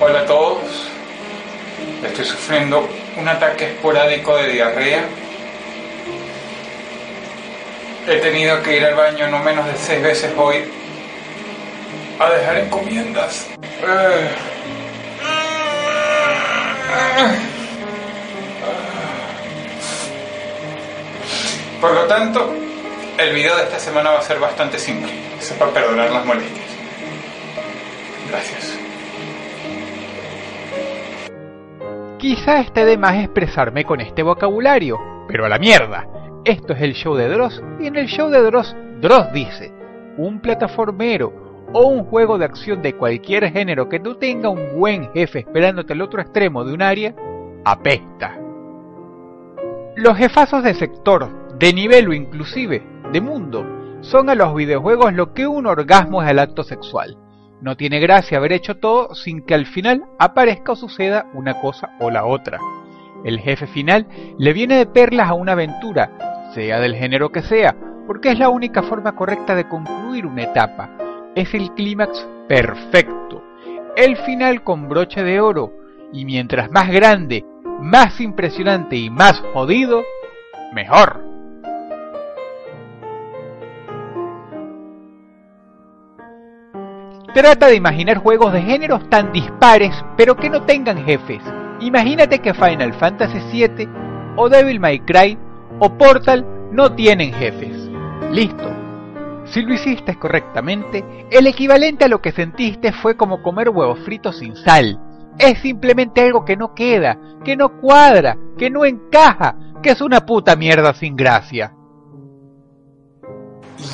Hola a todos. Estoy sufriendo un ataque esporádico de diarrea. He tenido que ir al baño no menos de seis veces hoy a dejar encomiendas. Eh. Por lo tanto, el video de esta semana va a ser bastante simple. Sepa perdonar las molestias. Gracias. Quizá esté de más expresarme con este vocabulario, pero a la mierda. Esto es el show de Dross y en el show de Dross, Dross dice, un plataformero o un juego de acción de cualquier género que no tenga un buen jefe esperándote al otro extremo de un área, apesta. Los jefazos de sector, de nivel o inclusive de mundo, son a los videojuegos lo que un orgasmo es al acto sexual. No tiene gracia haber hecho todo sin que al final aparezca o suceda una cosa o la otra. El jefe final le viene de perlas a una aventura, sea del género que sea, porque es la única forma correcta de concluir una etapa. Es el clímax perfecto, el final con broche de oro, y mientras más grande, más impresionante y más jodido, mejor. Trata de imaginar juegos de géneros tan dispares, pero que no tengan jefes. Imagínate que Final Fantasy VII o Devil May Cry o Portal no tienen jefes. Listo. Si lo hiciste correctamente, el equivalente a lo que sentiste fue como comer huevos fritos sin sal. Es simplemente algo que no queda, que no cuadra, que no encaja, que es una puta mierda sin gracia.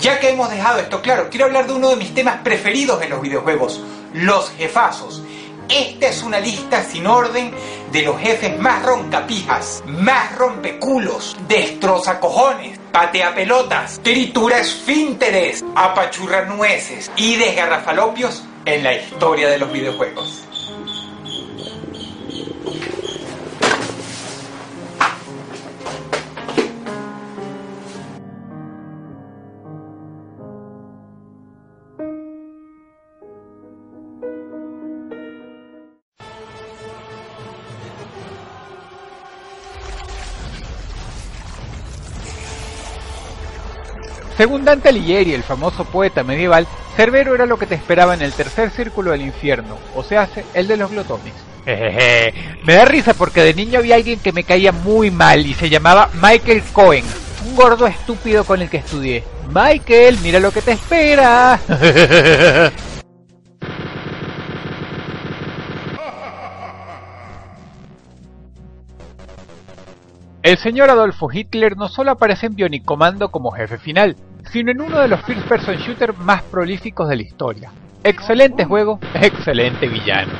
Ya que hemos dejado esto claro, quiero hablar de uno de mis temas preferidos en los videojuegos, los jefazos. Esta es una lista sin orden de los jefes más roncapijas, más rompeculos, destroza cojones, patea pelotas, tritura esfínteres, apachurra nueces y desgarrafalopios en la historia de los videojuegos. Según Dante Alighieri, el famoso poeta medieval, Cerbero era lo que te esperaba en el tercer círculo del infierno, o se hace el de los glotones. Jejeje. Me da risa porque de niño había alguien que me caía muy mal y se llamaba Michael Cohen, un gordo estúpido con el que estudié. Michael, mira lo que te espera. El señor Adolfo Hitler no solo aparece en Bionic Commando como jefe final, sino en uno de los first person shooter más prolíficos de la historia. Excelente juego, excelente villano.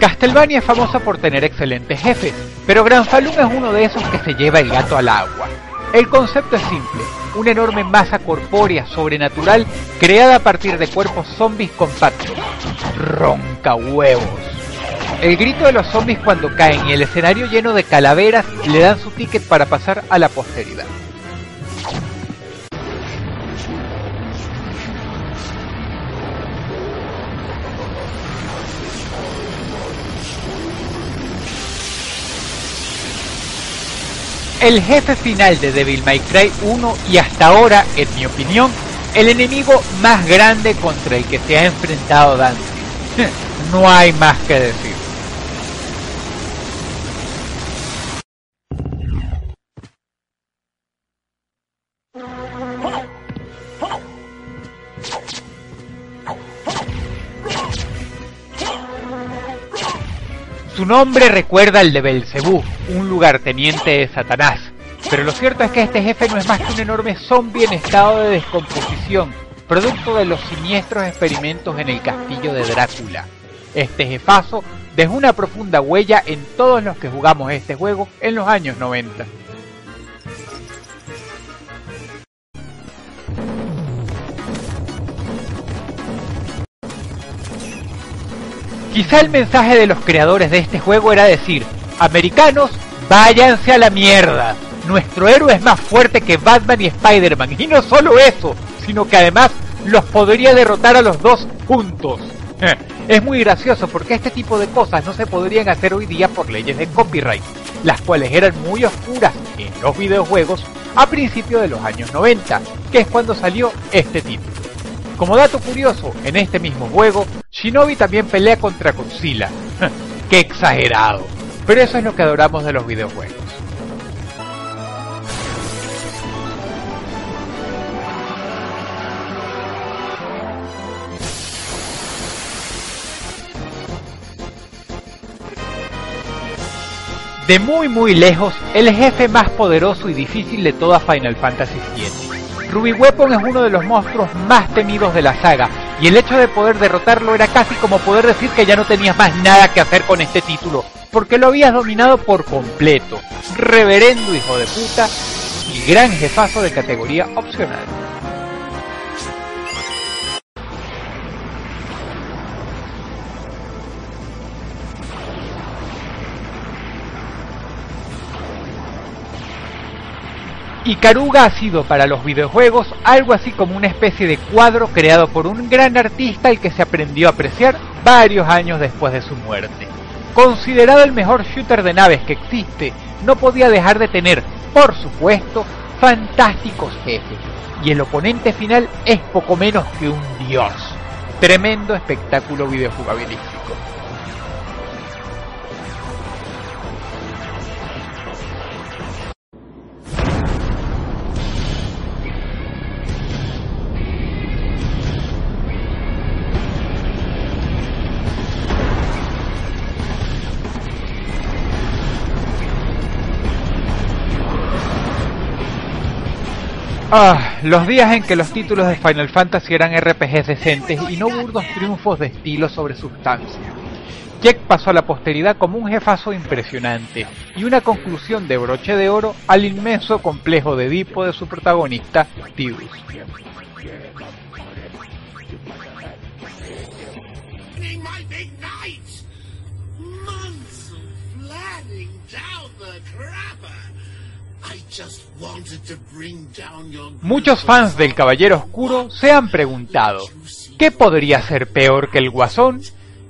Castlevania es famosa por tener excelentes jefes, pero Gran Falun es uno de esos que se lleva el gato al agua. El concepto es simple, una enorme masa corpórea sobrenatural creada a partir de cuerpos zombies compactos. Ronca huevos. El grito de los zombies cuando caen y el escenario lleno de calaveras le dan su ticket para pasar a la posteridad. El jefe final de Devil May Cry 1 y hasta ahora, en mi opinión, el enemigo más grande contra el que se ha enfrentado Dante. no hay más que decir. Su nombre recuerda al de Belcebú, un lugarteniente de Satanás, pero lo cierto es que este jefe no es más que un enorme zombie en estado de descomposición, producto de los siniestros experimentos en el castillo de Drácula. Este jefazo dejó una profunda huella en todos los que jugamos este juego en los años 90. Quizá el mensaje de los creadores de este juego era decir, americanos, váyanse a la mierda. Nuestro héroe es más fuerte que Batman y Spider-Man. Y no solo eso, sino que además los podría derrotar a los dos juntos. Es muy gracioso porque este tipo de cosas no se podrían hacer hoy día por leyes de copyright, las cuales eran muy oscuras en los videojuegos a principios de los años 90, que es cuando salió este título. Como dato curioso, en este mismo juego, Shinobi también pelea contra Godzilla. ¡Qué exagerado! Pero eso es lo que adoramos de los videojuegos. De muy muy lejos, el jefe más poderoso y difícil de toda Final Fantasy VII. Ruby Weapon es uno de los monstruos más temidos de la saga, y el hecho de poder derrotarlo era casi como poder decir que ya no tenías más nada que hacer con este título, porque lo habías dominado por completo. Reverendo hijo de puta y gran jefazo de categoría opcional. Y Karuga ha sido para los videojuegos algo así como una especie de cuadro creado por un gran artista al que se aprendió a apreciar varios años después de su muerte. Considerado el mejor shooter de naves que existe, no podía dejar de tener, por supuesto, fantásticos jefes. Y el oponente final es poco menos que un dios. Tremendo espectáculo videojugabilístico. Ah, los días en que los títulos de Final Fantasy eran RPGs decentes y no burdos triunfos de estilo sobre sustancia. Jack pasó a la posteridad como un jefazo impresionante y una conclusión de broche de oro al inmenso complejo de Edipo de su protagonista, Tidus. Muchos fans del Caballero Oscuro se han preguntado, ¿qué podría ser peor que el Guasón?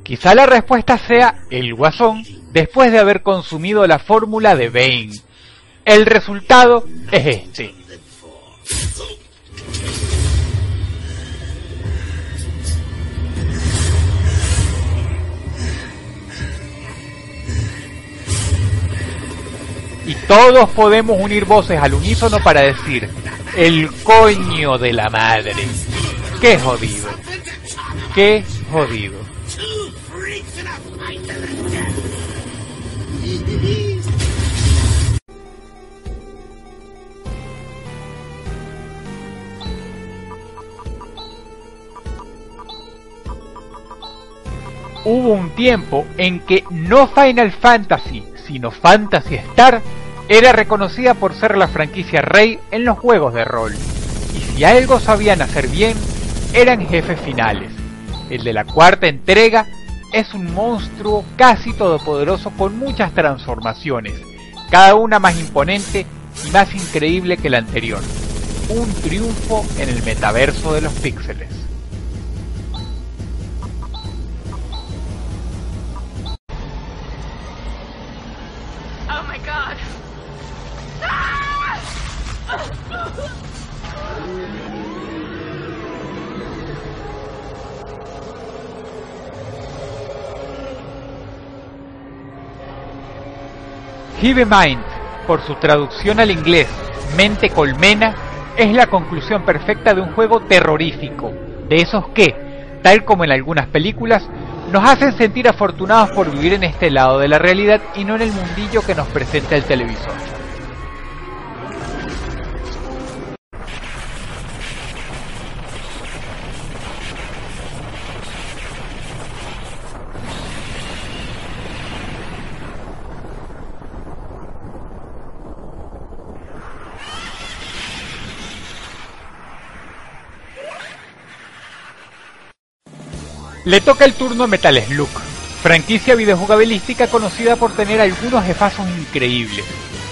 Quizá la respuesta sea el Guasón después de haber consumido la fórmula de Bane. El resultado es este. Y todos podemos unir voces al unísono para decir el coño de la madre. Qué jodido. Qué jodido. Hubo un tiempo en que no Final Fantasy, sino Fantasy Star, era reconocida por ser la franquicia rey en los juegos de rol. Y si algo sabían hacer bien, eran jefes finales. El de la cuarta entrega es un monstruo casi todopoderoso con muchas transformaciones, cada una más imponente y más increíble que la anterior. Un triunfo en el metaverso de los píxeles. God. Hive Mind, por su traducción al inglés, mente colmena, es la conclusión perfecta de un juego terrorífico, de esos que, tal como en algunas películas, nos hacen sentir afortunados por vivir en este lado de la realidad y no en el mundillo que nos presenta el televisor. Le toca el turno a Metal Slug, franquicia videojugabilística conocida por tener algunos jefazos increíbles.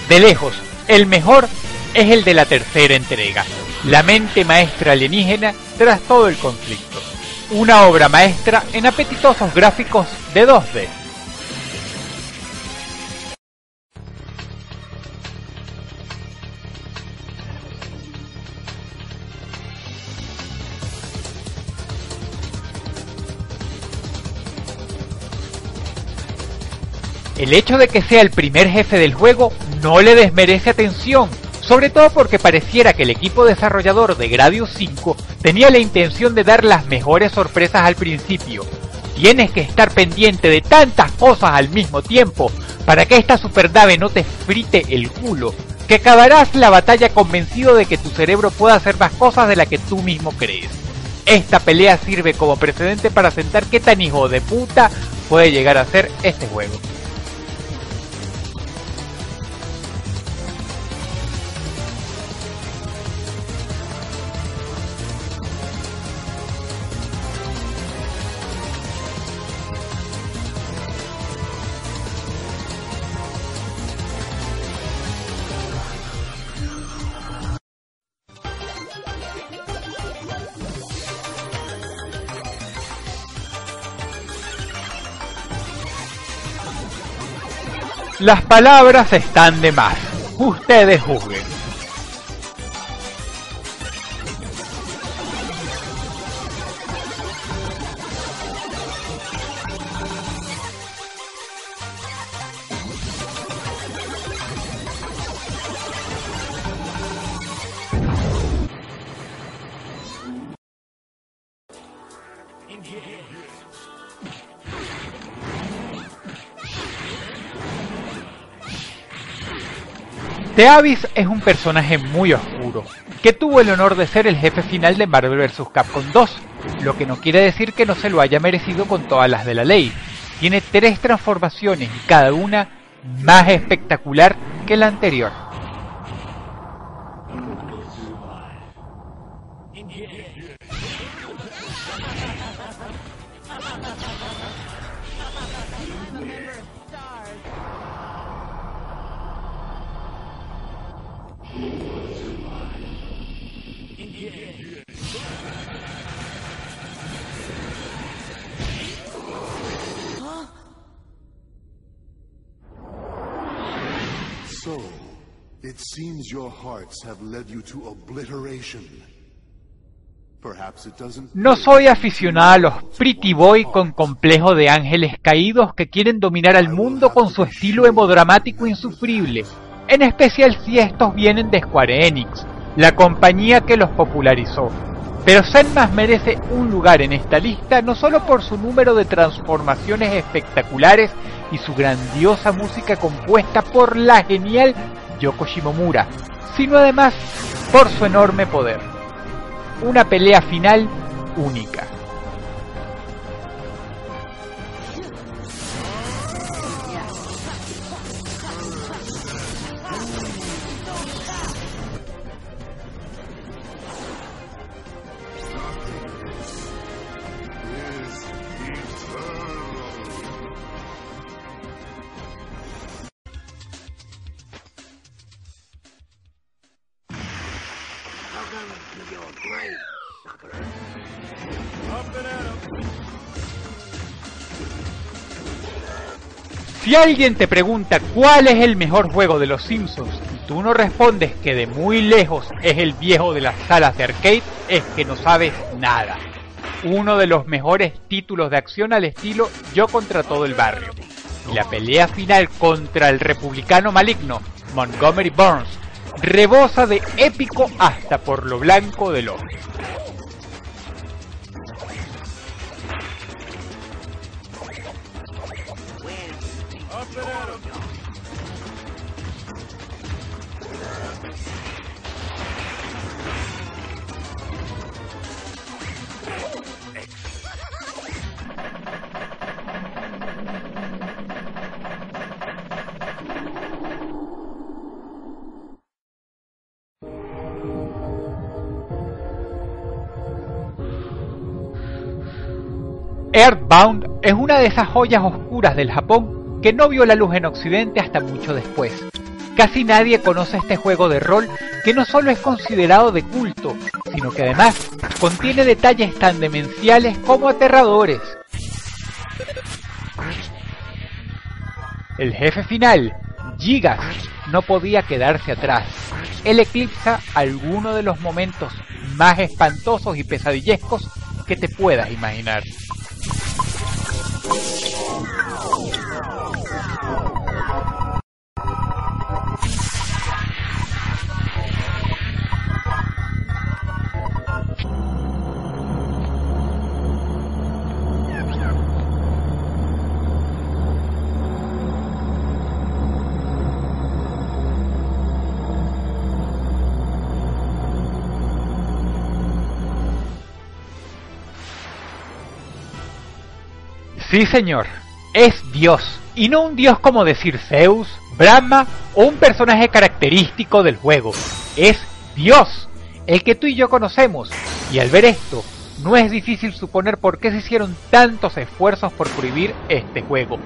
De lejos, el mejor es el de la tercera entrega, la mente maestra alienígena tras todo el conflicto. Una obra maestra en apetitosos gráficos de 2D. El hecho de que sea el primer jefe del juego no le desmerece atención, sobre todo porque pareciera que el equipo desarrollador de Gradius 5 tenía la intención de dar las mejores sorpresas al principio. Tienes que estar pendiente de tantas cosas al mismo tiempo para que esta superdave no te frite el culo, que acabarás la batalla convencido de que tu cerebro puede hacer más cosas de las que tú mismo crees. Esta pelea sirve como precedente para sentar qué tan hijo de puta puede llegar a ser este juego. Las palabras están de más. Ustedes juzguen. The Abyss es un personaje muy oscuro, que tuvo el honor de ser el jefe final de Marvel vs. Capcom 2, lo que no quiere decir que no se lo haya merecido con todas las de la ley. Tiene tres transformaciones y cada una más espectacular que la anterior. So, it seems your hearts have led you to obliteration. Perhaps it doesn't No soy aficionada a los Pretty Boy con complejo de ángeles caídos que quieren dominar al mundo con su estilo hemodramático insufrible, en especial si estos vienen de Square Enix, la compañía que los popularizó. Pero Senmas merece un lugar en esta lista no solo por su número de transformaciones espectaculares y su grandiosa música compuesta por la genial Yoko Shimomura, sino además por su enorme poder. Una pelea final única. Si alguien te pregunta cuál es el mejor juego de los Simpsons y tú no respondes que de muy lejos es el viejo de las salas de arcade, es que no sabes nada. Uno de los mejores títulos de acción al estilo Yo contra todo el barrio. Y la pelea final contra el republicano maligno, Montgomery Burns, rebosa de épico hasta por lo blanco del ojo. Earthbound es una de esas joyas oscuras del Japón que no vio la luz en Occidente hasta mucho después. Casi nadie conoce este juego de rol que no solo es considerado de culto, sino que además contiene detalles tan demenciales como aterradores. El jefe final, Gigas, no podía quedarse atrás. Él eclipsa alguno de los momentos más espantosos y pesadillescos que te puedas imaginar. Oh, my God. Sí, señor, es Dios, y no un Dios como decir Zeus, Brahma o un personaje característico del juego. Es Dios, el que tú y yo conocemos, y al ver esto, no es difícil suponer por qué se hicieron tantos esfuerzos por prohibir este juego.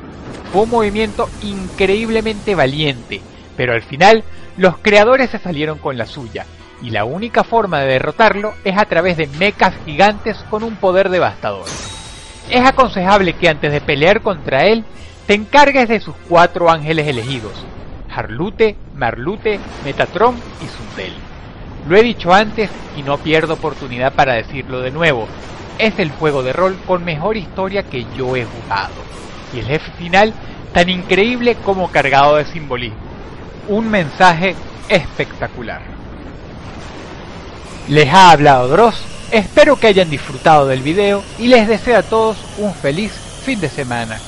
Fue un movimiento increíblemente valiente, pero al final los creadores se salieron con la suya, y la única forma de derrotarlo es a través de mechas gigantes con un poder devastador es aconsejable que antes de pelear contra él, te encargues de sus cuatro ángeles elegidos, Harlute, Marlute, Metatron y Sundel. Lo he dicho antes y no pierdo oportunidad para decirlo de nuevo. Es el juego de rol con mejor historia que yo he jugado. Y el jefe final tan increíble como cargado de simbolismo. Un mensaje espectacular. Les ha hablado Dross Espero que hayan disfrutado del video y les deseo a todos un feliz fin de semana.